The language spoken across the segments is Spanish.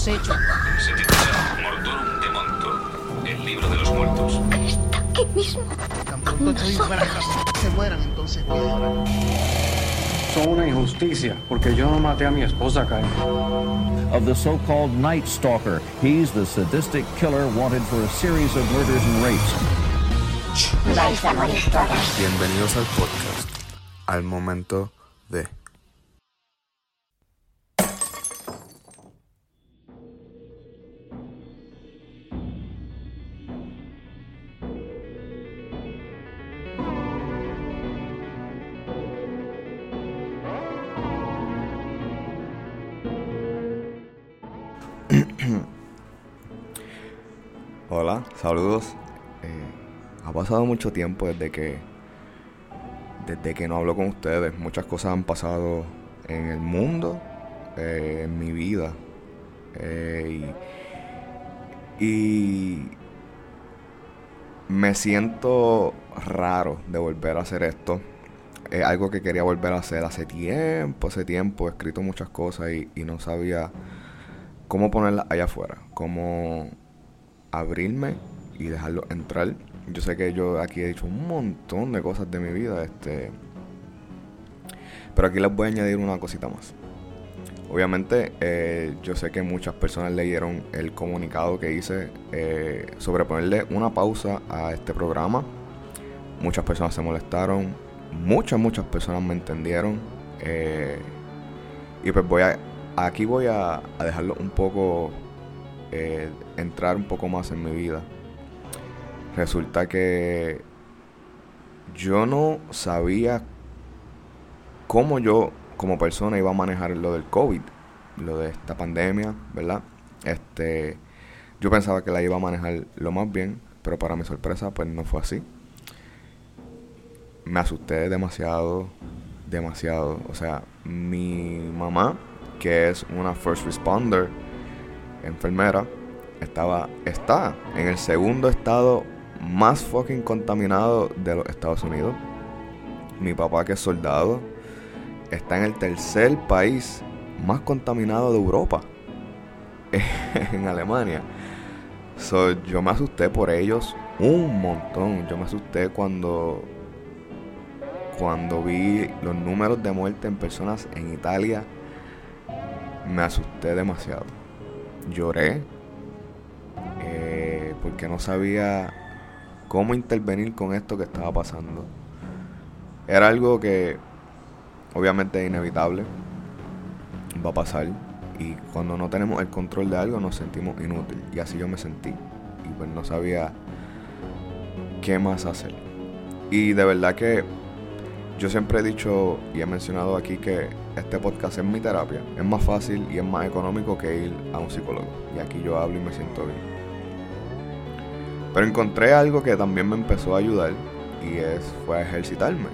hemos hecho. Se titula Mortorum de Monto, el libro de los muertos. Aquí mismo. Estoy casa, se mueran, entonces. Son una injusticia, porque yo no maté a mi esposa, Kyle. of the so-called Night Stalker. He's the sadistic killer wanted for a series of murders and rapes. Vais a morir todas. Bienvenidos al podcast, al momento de... saludos. Eh, ha pasado mucho tiempo desde que desde que no hablo con ustedes. Muchas cosas han pasado en el mundo, eh, en mi vida. Eh, y, me siento raro de volver a hacer esto. Es algo que quería volver a hacer hace tiempo, hace tiempo. He escrito muchas cosas y, y no sabía cómo ponerlas allá afuera. Cómo abrirme y dejarlo entrar. Yo sé que yo aquí he dicho un montón de cosas de mi vida, este. Pero aquí les voy a añadir una cosita más. Obviamente, eh, yo sé que muchas personas leyeron el comunicado que hice eh, sobre ponerle una pausa a este programa. Muchas personas se molestaron, muchas, muchas personas me entendieron. eh, y pues voy a, aquí voy a, a dejarlo un poco, entrar un poco más en mi vida. Resulta que yo no sabía cómo yo como persona iba a manejar lo del COVID, lo de esta pandemia, ¿verdad? Este, yo pensaba que la iba a manejar lo más bien, pero para mi sorpresa pues no fue así. Me asusté demasiado, demasiado. O sea, mi mamá, que es una first responder, enfermera, estaba, está en el segundo estado más fucking contaminado de los Estados Unidos. Mi papá, que es soldado, está en el tercer país más contaminado de Europa, en Alemania. Yo me asusté por ellos un montón. Yo me asusté cuando cuando vi los números de muerte en personas en Italia. Me asusté demasiado. Lloré eh, porque no sabía cómo intervenir con esto que estaba pasando. Era algo que obviamente es inevitable, va a pasar. Y cuando no tenemos el control de algo nos sentimos inútil. Y así yo me sentí. Y pues no sabía qué más hacer. Y de verdad que yo siempre he dicho y he mencionado aquí que este podcast es mi terapia. Es más fácil y es más económico que ir a un psicólogo. Y aquí yo hablo y me siento bien. Pero encontré algo que también me empezó a ayudar y es fue a ejercitarme.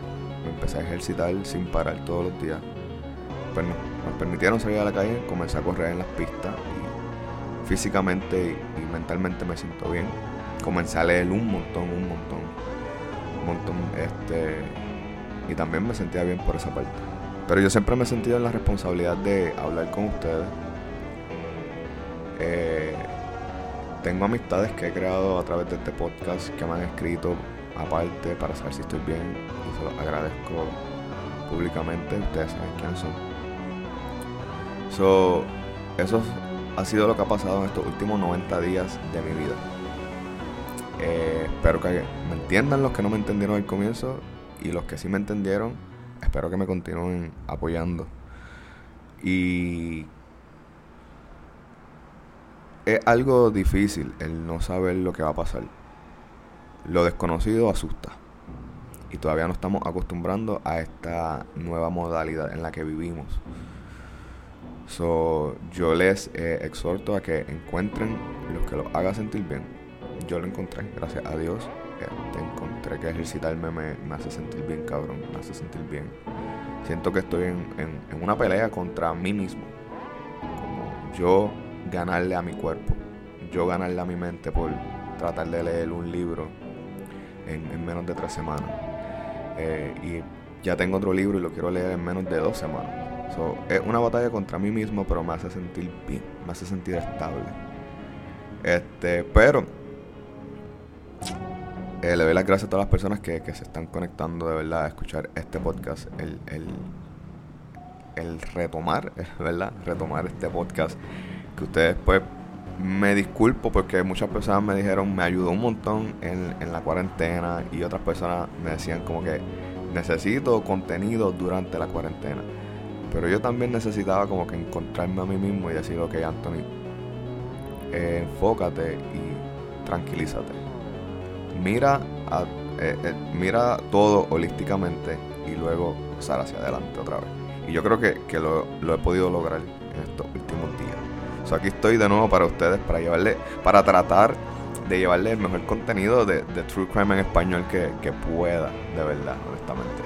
Me empecé a ejercitar sin parar todos los días. Pues no, me permitieron salir a la calle, comencé a correr en las pistas y físicamente y, y mentalmente me siento bien. Comencé a leer un montón, un montón, un montón, este, y también me sentía bien por esa parte. Pero yo siempre me he sentido en la responsabilidad de hablar con ustedes. Eh, tengo amistades que he creado a través de este podcast que me han escrito aparte para saber si estoy bien y se los agradezco públicamente. Ustedes saben quiénes son. So, eso ha sido lo que ha pasado en estos últimos 90 días de mi vida. Eh, espero que me entiendan los que no me entendieron al comienzo y los que sí me entendieron, espero que me continúen apoyando. Y es algo difícil el no saber lo que va a pasar. Lo desconocido asusta. Y todavía no estamos acostumbrando a esta nueva modalidad en la que vivimos. So, yo les eh, exhorto a que encuentren los que los haga sentir bien. Yo lo encontré, gracias a Dios. Este, encontré que ejercitarme me, hace sentir bien, cabrón. Me hace sentir bien. Siento que estoy en- en una pelea contra mí mismo. Como yo ganarle a mi cuerpo. Yo ganarle a mi mente por tratar de leer un libro en, en menos de tres semanas. Eh, y ya tengo otro libro y lo quiero leer en menos de dos semanas. Es una batalla contra mí mismo, pero me hace sentir bien, me hace sentir estable. Este, pero eh, le doy las gracias a todas las personas que, que se están conectando de verdad a escuchar este podcast. El, el, el retomar, ¿verdad? Retomar este podcast. Que ustedes, pues, me disculpo porque muchas personas me dijeron, me ayudó un montón en, en la cuarentena. Y otras personas me decían, como que necesito contenido durante la cuarentena. Pero yo también necesitaba, como que encontrarme a mí mismo y decir, ok, Anthony, eh, enfócate y tranquilízate. Mira, eh, eh, mira todo holísticamente y luego pasar hacia adelante otra vez. Y yo creo que, que lo, lo he podido lograr en estos últimos días. O sea, aquí estoy de nuevo para ustedes, para llevarle, para tratar de llevarle el mejor contenido de, True Crime en español que, pueda, de verdad, honestamente.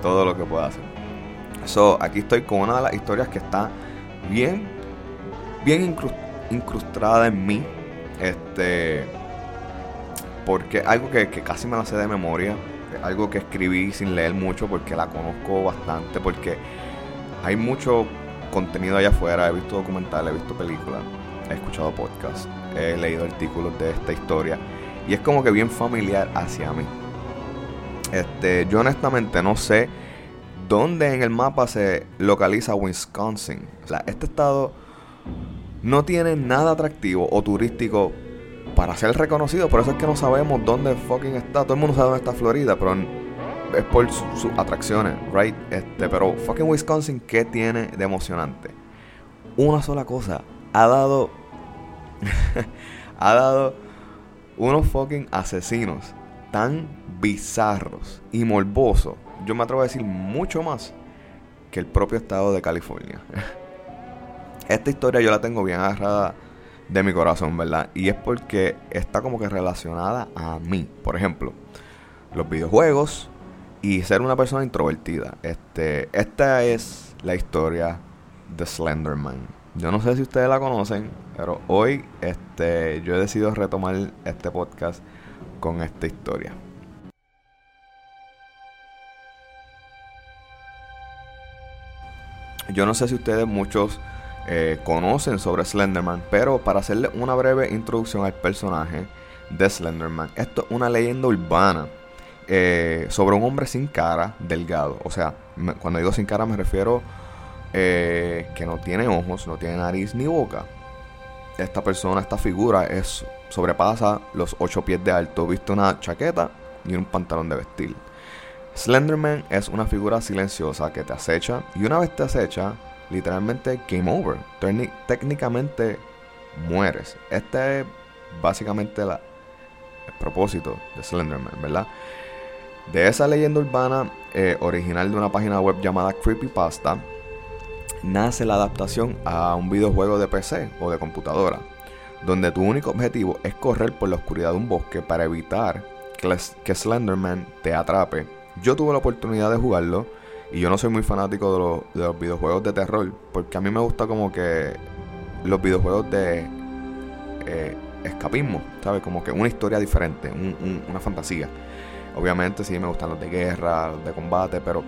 todo lo que pueda hacer. So, aquí estoy con una de las historias que está bien, bien incrus- incrustada en mí. Este, porque algo que, que casi me la sé de memoria, algo que escribí sin leer mucho porque la conozco bastante, porque hay mucho contenido allá afuera, he visto documentales, he visto películas, he escuchado podcasts, he leído artículos de esta historia y es como que bien familiar hacia mí. Este, yo honestamente no sé dónde en el mapa se localiza Wisconsin. O sea, este estado no tiene nada atractivo o turístico para ser reconocido. Por eso es que no sabemos dónde fucking está. Todo el mundo sabe dónde está Florida, pero es por su- sus atracciones, right? Este, pero fucking Wisconsin, ¿qué tiene de emocionante? Una sola cosa. Ha dado. ha dado unos fucking asesinos tan bizarros y morbosos. Yo me atrevo a decir mucho más que el propio estado de California. Esta historia yo la tengo bien agarrada de mi corazón, ¿verdad? Y es porque está como que relacionada a mí. Por ejemplo, los videojuegos y ser una persona introvertida. Este, esta es la historia de Slenderman. Yo no sé si ustedes la conocen, pero hoy este, yo he decidido retomar este podcast con esta historia. Yo no sé si ustedes muchos eh, conocen sobre Slenderman, pero para hacerle una breve introducción al personaje de Slenderman, esto es una leyenda urbana eh, sobre un hombre sin cara, delgado. O sea, cuando digo sin cara me refiero eh, que no tiene ojos, no tiene nariz ni boca. Esta persona, esta figura es sobrepasa los 8 pies de alto, viste una chaqueta y un pantalón de vestir. Slenderman es una figura silenciosa que te acecha y una vez te acecha, literalmente game over. Técni- técnicamente mueres. Este es básicamente el propósito de Slenderman, ¿verdad? De esa leyenda urbana eh, original de una página web llamada Creepypasta, nace la adaptación a un videojuego de PC o de computadora, donde tu único objetivo es correr por la oscuridad de un bosque para evitar que, Slenderman te atrape. Yo tuve la oportunidad de jugarlo y yo no soy muy fanático de, los- de los videojuegos de terror, porque a mí me gusta como que los videojuegos de eh, escapismo, ¿sabes? Como que una historia diferente, un- un- una fantasía. Obviamente sí me gustan los de guerra, los de combate, pero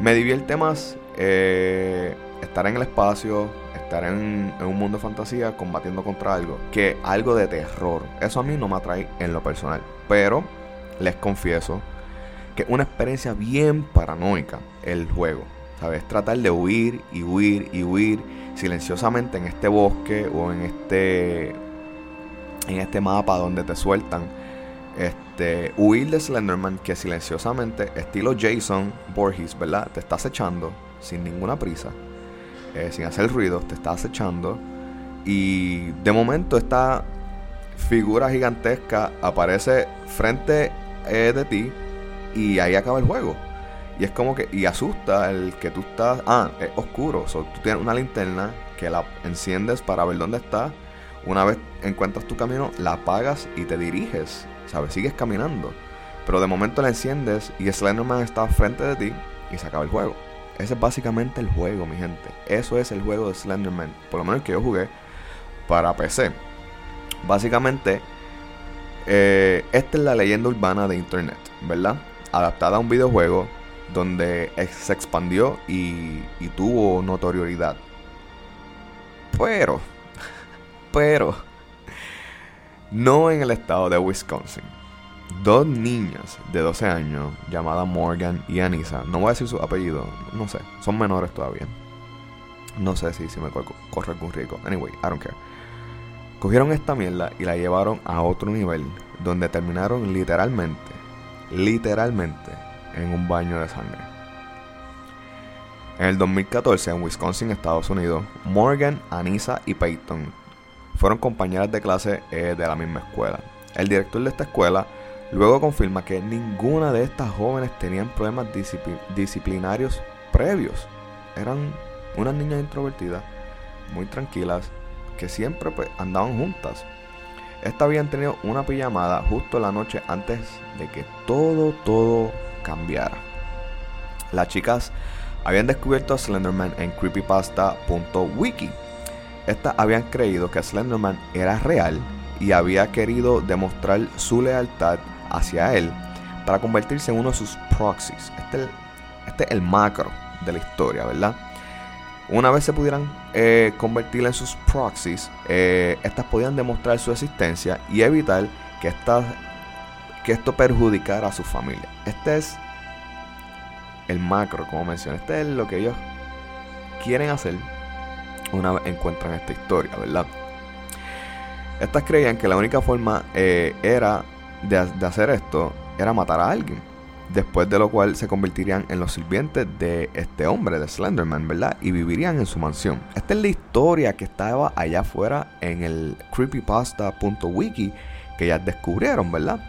me divierte más eh, estar en el espacio, estar en, un mundo de fantasía combatiendo contra algo, que algo de terror. Eso a mí no me atrae en lo personal. Pero les confieso que es una experiencia bien paranoica el juego. ¿Sabes? Tratar de huir y huir y huir silenciosamente en este bosque o en este en este mapa donde te sueltan este, huir de Slenderman que silenciosamente, estilo Jason Voorhees, ¿verdad? Te está acechando sin ninguna prisa, eh, sin hacer ruido, te está acechando. Y de momento esta figura gigantesca aparece frente eh, de ti y ahí acaba el juego. Y es como que, y asusta el que tú estás, ah, es oscuro, so, tú tienes una linterna que la enciendes para ver dónde está. Una vez encuentras tu camino, la apagas y te diriges, ¿sabes? Sigues caminando. Pero de momento la enciendes y Slenderman está frente de ti y se acaba el juego. Ese es básicamente el juego, mi gente. Eso es el juego de Slenderman. Por lo menos que yo jugué para PC. Básicamente, eh, esta es la leyenda urbana de Internet, ¿verdad? Adaptada a un videojuego donde se expandió y, y tuvo notoriedad. Pero, pero, no en el estado de Wisconsin. Dos niñas de 12 años, llamadas Morgan y Anissa, no voy a decir su apellido, no sé, son menores todavía. No sé si, me co- corre algún rico. Anyway, I don't care. Cogieron esta mierda y la llevaron a otro nivel, donde terminaron literalmente, literalmente, en un baño de sangre. En el 2014, en Wisconsin, Estados Unidos, Morgan, Anissa y Peyton fueron compañeras de clase eh, de la misma escuela. El director de esta escuela luego confirma que ninguna de estas jóvenes tenían problemas discipli- disciplinarios previos. Eran unas niñas introvertidas, muy tranquilas, que siempre pues, andaban juntas. Estas habían tenido una pijamada justo la noche antes de que todo, todo cambiara. Las chicas habían descubierto a Slenderman en creepypasta.wiki. Estas habían creído que Slenderman era real y había querido demostrar su lealtad hacia él para convertirse en uno de sus proxies. Este, es el- este macro de la historia, ¿verdad? Una vez se pudieran eh, convertir en sus proxies, eh, estas podían demostrar su existencia y evitar que, que esto perjudicara a su familia. Este es el macro, como mencioné. Este es lo que ellos quieren hacer una vez encuentran esta historia, ¿verdad? Estas creían que la única forma eh, era de, hacer esto era matar a alguien. Después de lo cual se convertirían en los sirvientes de este hombre, de Slenderman, ¿verdad? Y vivirían en su mansión. Esta es la historia que estaba allá afuera en el creepypasta.wiki que ya descubrieron, ¿verdad?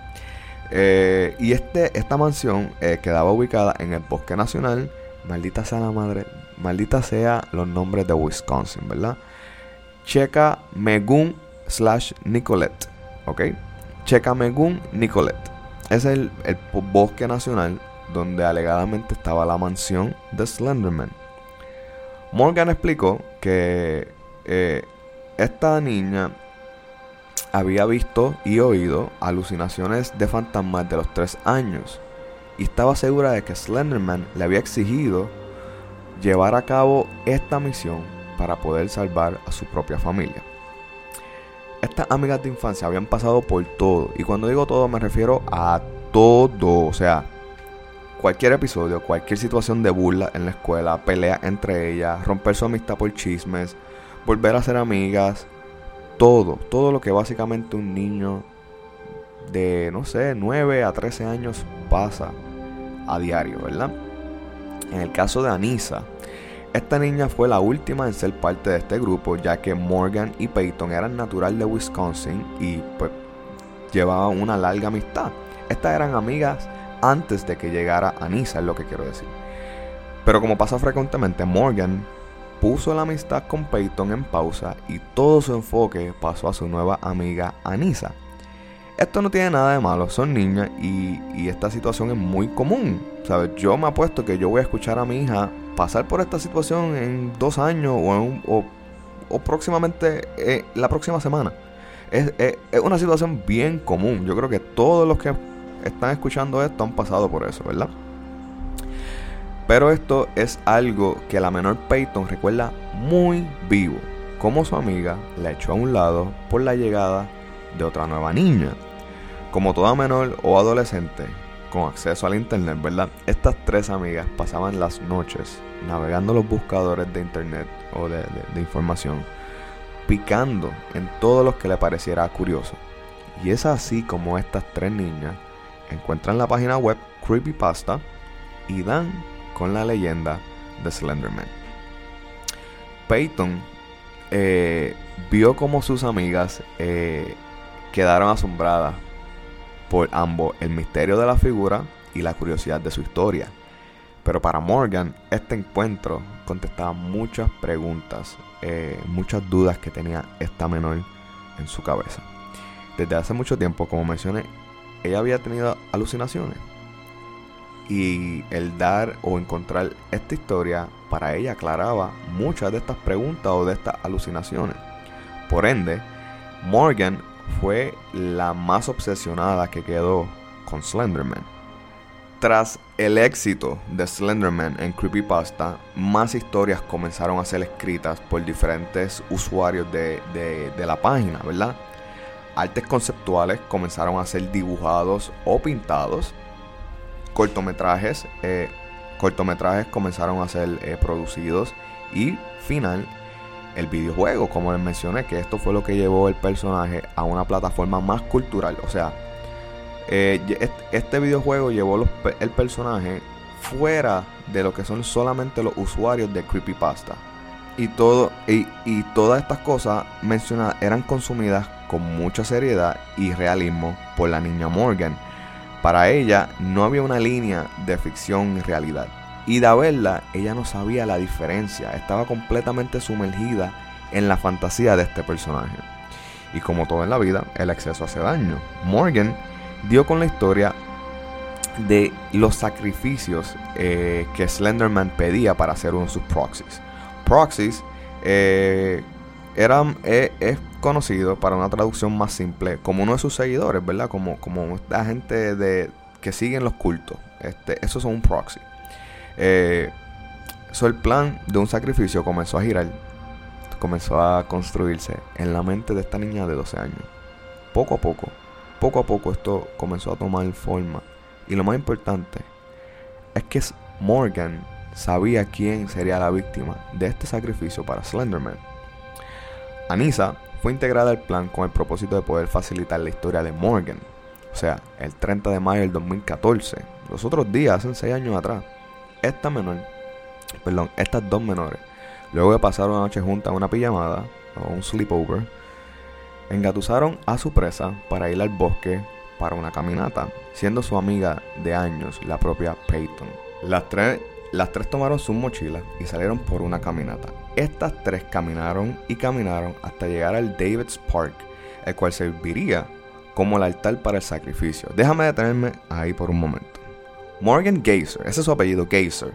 Eh, y este, esta mansión eh, quedaba ubicada en el Bosque Nacional. Maldita sea la madre. Maldita sea los nombres de Wisconsin, ¿verdad? Checa Megun slash Nicolette. ¿Ok? Checa Megun Nicolette. Es el, el bosque nacional donde alegadamente estaba la mansión de Slenderman. Morgan explicó que eh, esta niña había visto y oído alucinaciones de fantasmas de los tres años y estaba segura de que Slenderman le había exigido llevar a cabo esta misión para poder salvar a su propia familia. Estas amigas de infancia habían pasado por todo y cuando digo todo me refiero a todo, o sea, cualquier episodio, cualquier situación de burla en la escuela, pelea entre ellas, romper su amistad por chismes, volver a ser amigas, todo, todo lo que básicamente un niño de, no sé, 9 a 13 años pasa a diario, ¿verdad? En el caso de Anissa, esta niña fue la última en ser parte de este grupo, ya que Morgan y Peyton eran natural de Wisconsin y pues llevaban una larga amistad. Estas eran amigas antes de que llegara Anissa, es lo que quiero decir. Pero como pasa frecuentemente, Morgan puso la amistad con Peyton en pausa y todo su enfoque pasó a su nueva amiga Anissa. Esto no tiene nada de malo, son niñas y, esta situación es muy común. ¿sabes? Yo me apuesto que yo voy a escuchar a mi hija pasar por esta situación en dos años o, en o, próximamente eh, la próxima semana. Es- es una situación bien común. Yo creo que todos los que están escuchando esto han pasado por eso, ¿verdad? Pero esto es algo que la menor Peyton recuerda muy vivo, como su amiga la echó a un lado por la llegada de otra nueva niña. Como toda menor o adolescente con acceso al internet, ¿verdad? Estas tres amigas pasaban las noches navegando los buscadores de internet o de, información, picando en todo lo que le pareciera curioso. Y es así como estas tres niñas encuentran la página web Creepypasta y dan con la leyenda de Slenderman. Peyton eh, vio como sus amigas eh, quedaron asombradas por ambos el misterio de la figura y la curiosidad de su historia. Pero para Morgan, este encuentro contestaba muchas preguntas, eh, muchas dudas que tenía esta menor en su cabeza. Desde hace mucho tiempo, como mencioné, ella había tenido alucinaciones. Y el dar o encontrar esta historia para ella aclaraba muchas de estas preguntas o de estas alucinaciones. Por ende, Morgan fue la más obsesionada que quedó con Slenderman. Tras el éxito de Slenderman en Creepypasta, más historias comenzaron a ser escritas por diferentes usuarios de, de- la página, ¿verdad? Artes conceptuales comenzaron a ser dibujados o pintados. Cortometrajes, eh, cortometrajes comenzaron a ser eh, producidos. Y final, el videojuego, como les mencioné, que esto fue lo que llevó el personaje a una plataforma más cultural. O sea, eh, este videojuego llevó los el personaje fuera de lo que son solamente los usuarios de Creepypasta. Y, todo, y, y todas estas cosas mencionadas eran consumidas con mucha seriedad y realismo por la niña Morgan. Para ella no había una línea de ficción y realidad. Y de verla, ella no sabía la diferencia. Estaba completamente sumergida en la fantasía de este personaje. Y como todo en la vida, el exceso hace daño. Morgan dio con la historia de los sacrificios eh, que Slenderman pedía para hacer uno de sus proxies. Proxies eh, eran, eh, es conocido para una traducción más simple como uno de sus seguidores, ¿verdad? Como, como esta gente de, que siguen los cultos. Este, esos son un proxy. Eh, el plan de un sacrificio comenzó a girar, comenzó a construirse en la mente de esta niña de 12 años. Poco a poco, poco a poco esto comenzó a tomar forma. Y lo más importante es que Morgan sabía quién sería la víctima de este sacrificio para Slenderman. Anissa fue integrada al plan con el propósito de poder facilitar la historia de Morgan. O sea, el 30 de mayo del 2014, los otros días, hace 6 años atrás, esta menor, perdón, estas dos menores, luego de pasar una noche juntas en una pijamada o un sleepover, engatusaron a su presa para ir al bosque para una caminata, siendo su amiga de años la propia Peyton. Las tres, las tres tomaron sus mochilas y salieron por una caminata. Estas tres caminaron y caminaron hasta llegar al David's Park, el cual serviría como el altar para el sacrificio. Déjame detenerme ahí por un momento. Morgan Geyser, ese es su apellido, Geyser.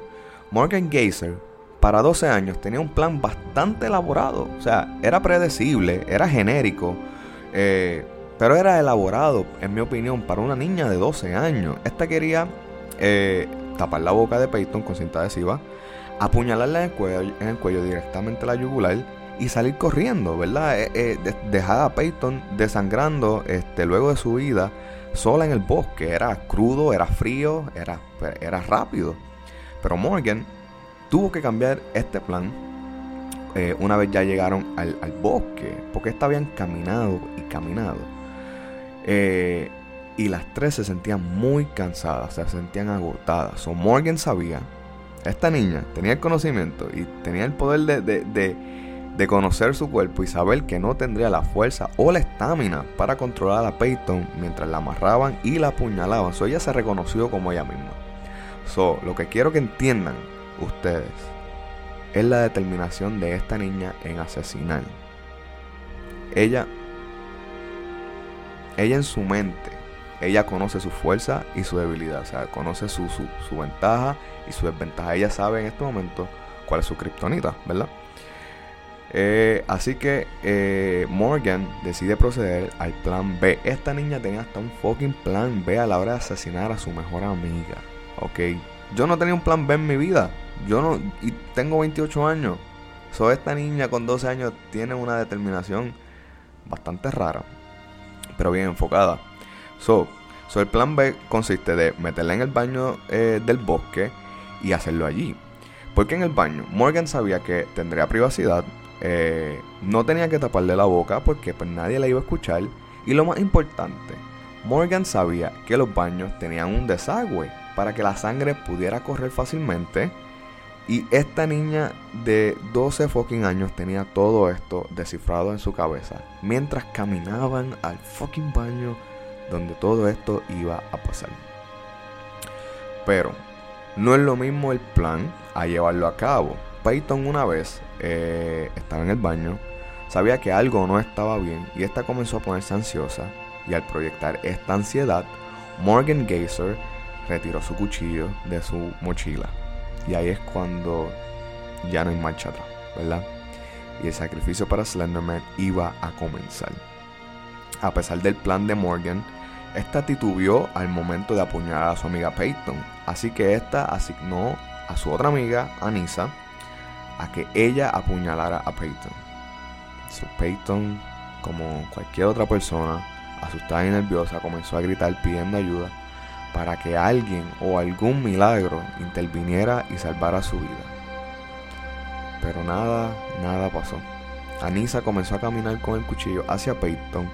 Morgan Geyser, para 12 años, tenía un plan bastante elaborado. O sea, era predecible, era genérico, eh, pero era elaborado, en mi opinión, para una niña de 12 años. Esta quería eh, tapar la boca de Peyton con cinta adhesiva, apuñalarla en el cuello, en el cuello directamente a la yugular y salir corriendo, ¿verdad? Eh, eh, de- dejar a Peyton desangrando este, luego de su vida sola en el bosque. Era crudo, era frío, era, era rápido. Pero Morgan tuvo que cambiar este plan eh, una vez ya llegaron al, al bosque, porque esta habían caminado y caminado. Eh, y las tres se sentían muy cansadas, se sentían agotadas. So Morgan sabía, esta niña tenía el conocimiento y tenía el poder de, de, de, de conocer su cuerpo y saber que no tendría la fuerza o la estamina para controlar a Peyton mientras la amarraban y la apuñalaban. So ella se reconoció como ella misma. So, lo que quiero que entiendan ustedes es la determinación de esta niña en asesinar. Ella, ella en su mente, ella conoce su fuerza y su debilidad, o sea, conoce su, su, su ventaja y su desventaja. Ella sabe en este momento cuál es su kriptonita, ¿verdad? Eh, así que eh, Morgan decide proceder al plan B. Esta niña tenía hasta un fucking plan B a la hora de asesinar a su mejor amiga. Ok. Yo no tenía un plan B en mi vida. Yo no. Y tengo 28 años. So, esta niña con 12 años tiene una determinación bastante rara. Pero bien enfocada. So, so el plan B consiste de meterla en el baño eh, del bosque y hacerlo allí. Porque en el baño Morgan sabía que tendría privacidad. Eh, no tenía que taparle la boca porque pues, nadie la iba a escuchar. Y lo más importante, Morgan sabía que los baños tenían un desagüe para que la sangre pudiera correr fácilmente. Y esta niña de 12 fucking años tenía todo esto descifrado en su cabeza. Mientras caminaban al fucking baño donde todo esto iba a pasar. Pero no es lo mismo el plan a llevarlo a cabo. Peyton una vez eh, estaba en el baño, sabía que algo no estaba bien y esta comenzó a ponerse ansiosa. Y al proyectar esta ansiedad, Morgan Geyser retiró su cuchillo de su mochila. Y ahí es cuando ya no hay marcha atrás, ¿verdad? Y el sacrificio para Slenderman iba a comenzar. A pesar del plan de Morgan, esta titubeó al momento de apuñalar a su amiga Peyton. Así que esta asignó a su otra amiga, Anisa, a que ella apuñalara a Peyton. So, Peyton, como cualquier otra persona, asustada y nerviosa, comenzó a gritar pidiendo ayuda para que alguien o algún milagro interviniera y salvara su vida. Pero nada, nada pasó. Anisa comenzó a caminar con el cuchillo hacia Peyton.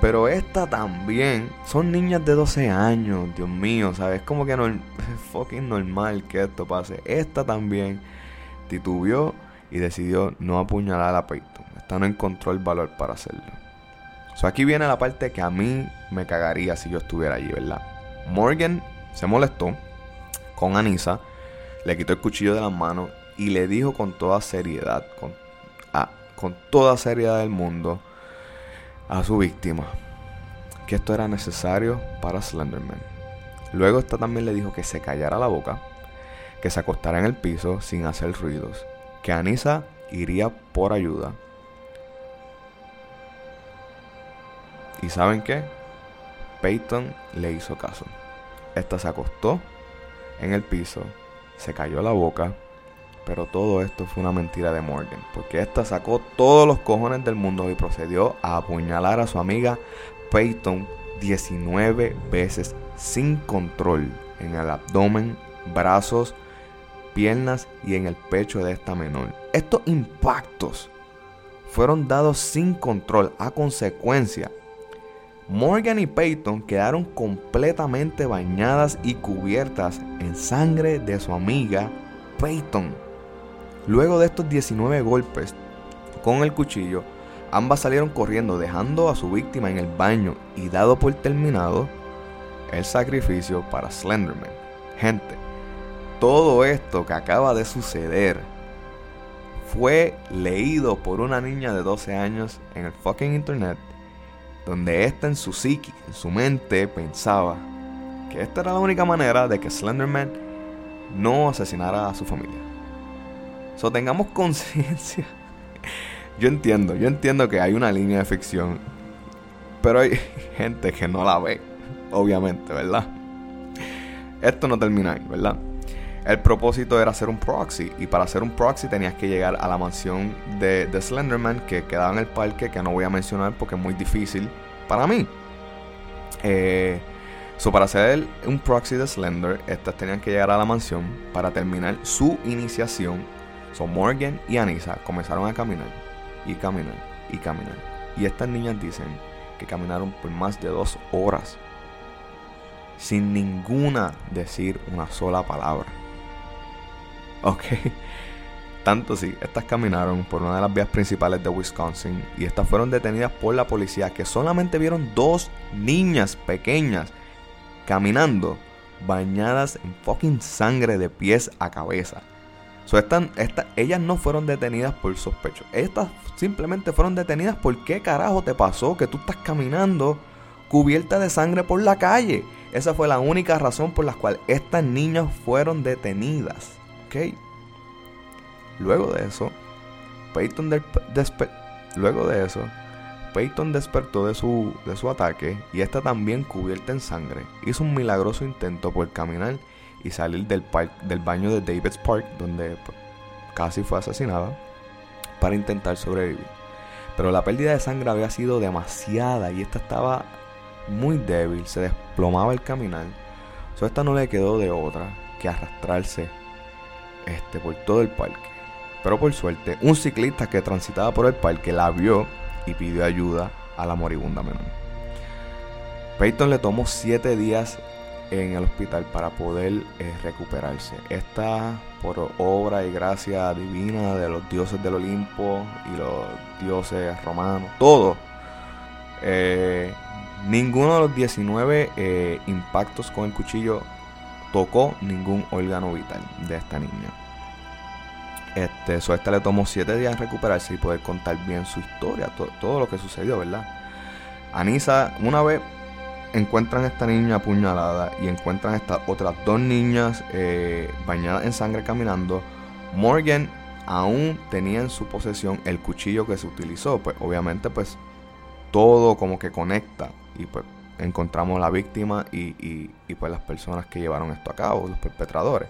Pero esta también. Son niñas de 12 años. Dios mío, ¿sabes? Como que no es fucking normal que esto pase. Esta también titubeó y decidió no apuñalar a Peyton. Esta no encontró el valor para hacerlo. So, aquí viene la parte que a mí me cagaría si yo estuviera allí, ¿verdad? Morgan se molestó con Anisa, le quitó el cuchillo de las manos y le dijo con toda seriedad, con, con toda seriedad del mundo, a su víctima que esto era necesario para Slenderman. Luego esta también le dijo que se callara la boca, que se acostara en el piso sin hacer ruidos, que Anisa iría por ayuda. ¿Y saben qué? Peyton le hizo caso. Esta se acostó en el piso, se cayó la boca, pero todo esto fue una mentira de Morgan, porque esta sacó todos los cojones del mundo y procedió a apuñalar a su amiga Peyton 19 veces sin control en el abdomen, brazos, piernas y en el pecho de esta menor. Estos impactos fueron dados sin control a consecuencia. Morgan y Peyton quedaron completamente bañadas y cubiertas en sangre de su amiga Peyton. Luego de estos 19 golpes con el cuchillo, ambas salieron corriendo dejando a su víctima en el baño y dado por terminado el sacrificio para Slenderman. Gente, todo esto que acaba de suceder fue leído por una niña de 12 años en el fucking internet, donde esta en su psique, en su mente, pensaba que esta era la única manera de que Slenderman no asesinara a su familia. So tengamos conciencia. Yo entiendo, yo entiendo que hay una línea de ficción, pero hay gente que no la ve, obviamente, ¿verdad? Esto no termina ahí, ¿verdad? El propósito era hacer un proxy. Y para hacer un proxy tenías que llegar a la mansión de, de Slenderman que quedaba en el parque, que no voy a mencionar porque es muy difícil para mí. Eh, so para hacer un proxy de Slender, estas tenían que llegar a la mansión para terminar su iniciación. So Morgan y Anissa comenzaron a caminar y caminar y caminar. Y estas niñas dicen que caminaron por más de dos horas sin ninguna decir una sola palabra. Ok. Tanto sí, estas caminaron por una de las vías principales de Wisconsin y estas fueron detenidas por la policía que solamente vieron dos niñas pequeñas caminando bañadas en fucking sangre de pies a cabeza. So, estas, estas, ellas no fueron detenidas por sospecho. Estas simplemente fueron detenidas por qué carajo te pasó que tú estás caminando cubierta de sangre por la calle. Esa fue la única razón por la cual estas niñas fueron detenidas. Luego de eso, Peyton luego de eso, Peyton despertó de su, de su ataque y esta también cubierta en sangre. Hizo un milagroso intento por caminar y salir del, del baño de David's Park, donde casi fue asesinada, para intentar sobrevivir. Pero la pérdida de sangre había sido demasiada y esta estaba muy débil, se desplomaba el caminar. So, esta no le quedó de otra que arrastrarse este, por todo el parque. Pero por suerte, un ciclista que transitaba por el parque la vio y pidió ayuda a la moribunda menor. Peyton le tomó 7 días en el hospital para poder eh, recuperarse. Esta por obra y gracia divina de los dioses del Olimpo y los dioses romanos, todo. Eh, ninguno de los 19 eh, impactos con el cuchillo tocó ningún órgano vital de esta niña. Este, eso a esta le tomó 7 días recuperarse y poder contar bien su historia, todo lo que sucedió, ¿verdad? Anisa, una vez encuentran a esta niña apuñalada y encuentran a estas otras dos niñas eh, bañadas en sangre caminando, Morgan aún tenía en su posesión el cuchillo que se utilizó. Pues obviamente pues todo como que conecta y pues encontramos la víctima y, y, pues las personas que llevaron esto a cabo, los perpetradores.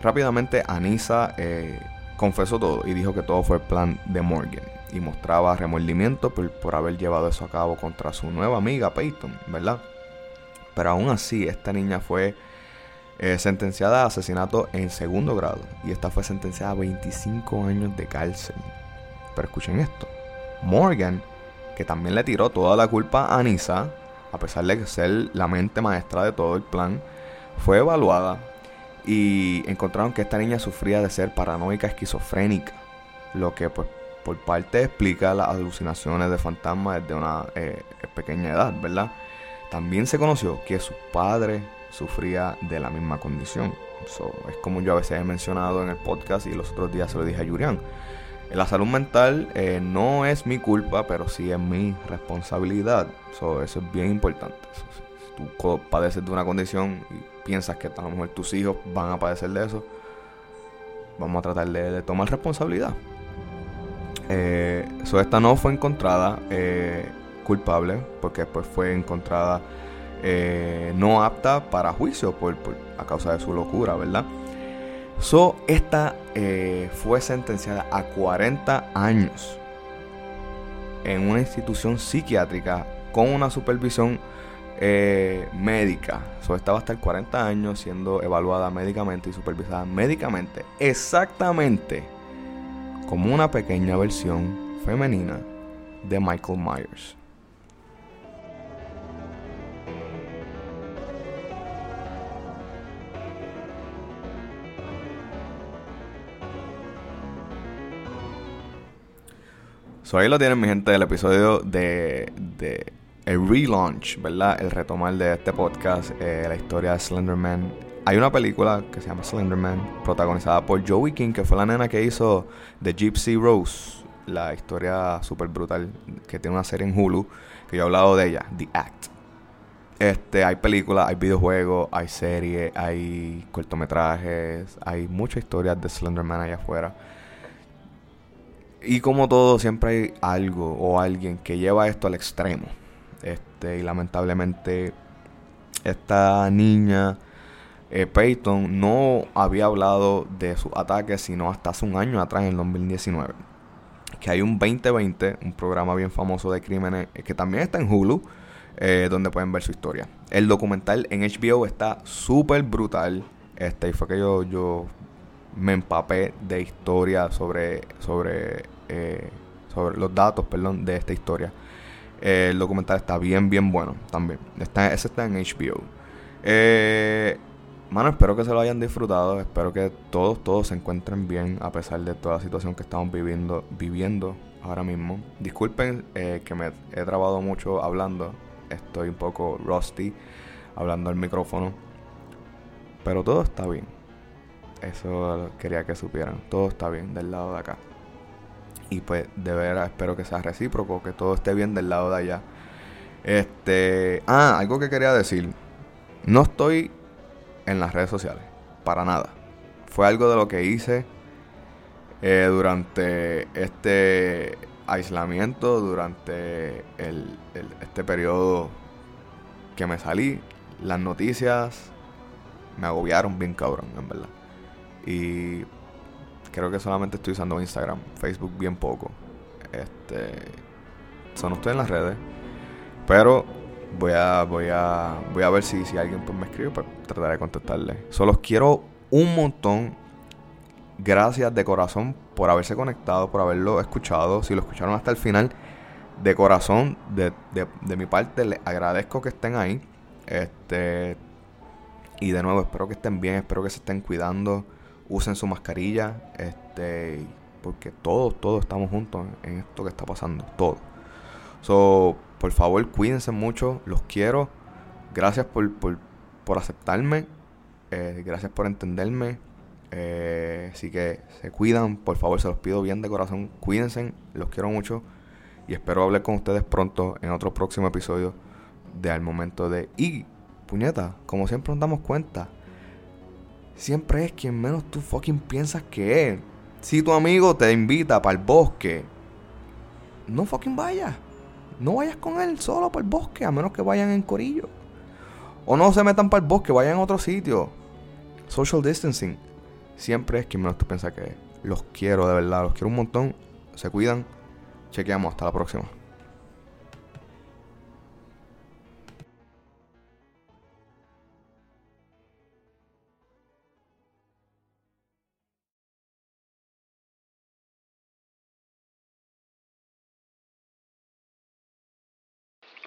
Rápidamente Anisa eh, confesó todo y dijo que todo fue plan de Morgan y mostraba remordimiento por, por, haber llevado eso a cabo contra su nueva amiga Peyton, ¿verdad? Pero aún así, esta niña fue eh, sentenciada a asesinato en segundo grado y esta fue sentenciada a 25 años de cárcel. Pero escuchen esto, Morgan, que también le tiró toda la culpa a Anissa, a pesar de ser la mente maestra de todo el plan, fue evaluada y encontraron que esta niña sufría de ser paranoica esquizofrénica, lo que pues por parte explica las alucinaciones de fantasmas desde una eh, pequeña edad, ¿verdad? También se conoció que su padre sufría de la misma condición. es como yo a veces he mencionado en el podcast y los otros días se lo dije a Yurian. La salud mental eh, no es mi culpa, pero sí es mi responsabilidad. eso es bien importante. si tú padeces de una condición y piensas que a lo mejor tus hijos van a padecer de eso, vamos a tratar de, tomar responsabilidad. Eh, esta no fue encontrada eh, culpable porque pues fue encontrada eh, no apta para juicio por, a causa de su locura, ¿verdad? So, esta eh, fue sentenciada a 40 años en una institución psiquiátrica con una supervisión eh, médica. So, esta va a estar 40 años siendo evaluada médicamente y supervisada médicamente, exactamente como una pequeña versión femenina de Michael Myers. So ahí lo tienen mi gente del episodio de, de el relaunch, ¿verdad? El retomar de este podcast, eh, la historia de Slenderman. Hay una película que se llama Slenderman, protagonizada por Joey King, que fue la nena que hizo The Gypsy Rose, la historia súper brutal, que tiene una serie en Hulu, que yo he hablado de ella, The Act. Este, hay películas, hay videojuegos, hay series, hay cortometrajes, hay muchas historias de Slenderman allá afuera. Y como todo, siempre hay algo o alguien que lleva esto al extremo. Este, y lamentablemente, esta niña, eh, Peyton, no había hablado de sus ataques sino hasta hace un año atrás, en el 2019. Que hay un 2020, un programa bien famoso de crímenes, eh, que también está en Hulu, eh, donde pueden ver su historia. El documental en HBO está súper brutal. Este, y fue que yo, yo me empapé de historia sobre, sobre eh, sobre los datos, perdón, de esta historia. Eh, el documental está bien, bien bueno también. Está, ese está en HBO. Eh, mano, espero que se lo hayan disfrutado. Espero que todos, todos se encuentren bien a pesar de toda la situación que estamos viviendo, viviendo ahora mismo. Disculpen que me he trabado mucho hablando. Estoy un poco rusty hablando al micrófono. Pero todo está bien. Eso quería que supieran. Todo está bien del lado de acá. Y pues de veras espero que sea recíproco, que todo esté bien del lado de allá. Este, ah, algo que quería decir. No estoy en las redes sociales, para nada. Fue algo de lo que hice eh, durante este aislamiento, durante el, este periodo que me salí. Las noticias me agobiaron bien cabrón, en verdad. Y creo que solamente estoy usando Instagram, Facebook bien poco. Este, son ustedes en las redes, pero voy a voy a voy a ver si, si alguien pues, me escribe, pues trataré de contestarle. Solo quiero un montón. Gracias de corazón por haberse conectado, por haberlo escuchado. Si lo escucharon hasta el final, de corazón, de, de, de mi parte, les agradezco que estén ahí. Este. Y de nuevo, espero que estén bien, espero que se estén cuidando usen su mascarilla, este, porque todos, todos estamos juntos en esto que está pasando, todos. So, por favor, cuídense mucho, los quiero. Gracias por, por, aceptarme, eh, gracias por entenderme. Eh, así que se cuidan, por favor, se los pido bien de corazón. Cuídense, los quiero mucho. Y espero hablar con ustedes pronto en otro próximo episodio de Al Momento de... Y, puñeta, como siempre nos damos cuenta, siempre es quien menos tú fucking piensas que es. Si tu amigo te invita para el bosque, no fucking vaya. no vayas con él solo por el bosque, a menos que vayan en corillo. O no se metan para el bosque, vayan a otro sitio. Social distancing. Siempre es quien menos tú piensas que es. Los quiero, de verdad, los quiero un montón. Se cuidan. Chequeamos, hasta la próxima.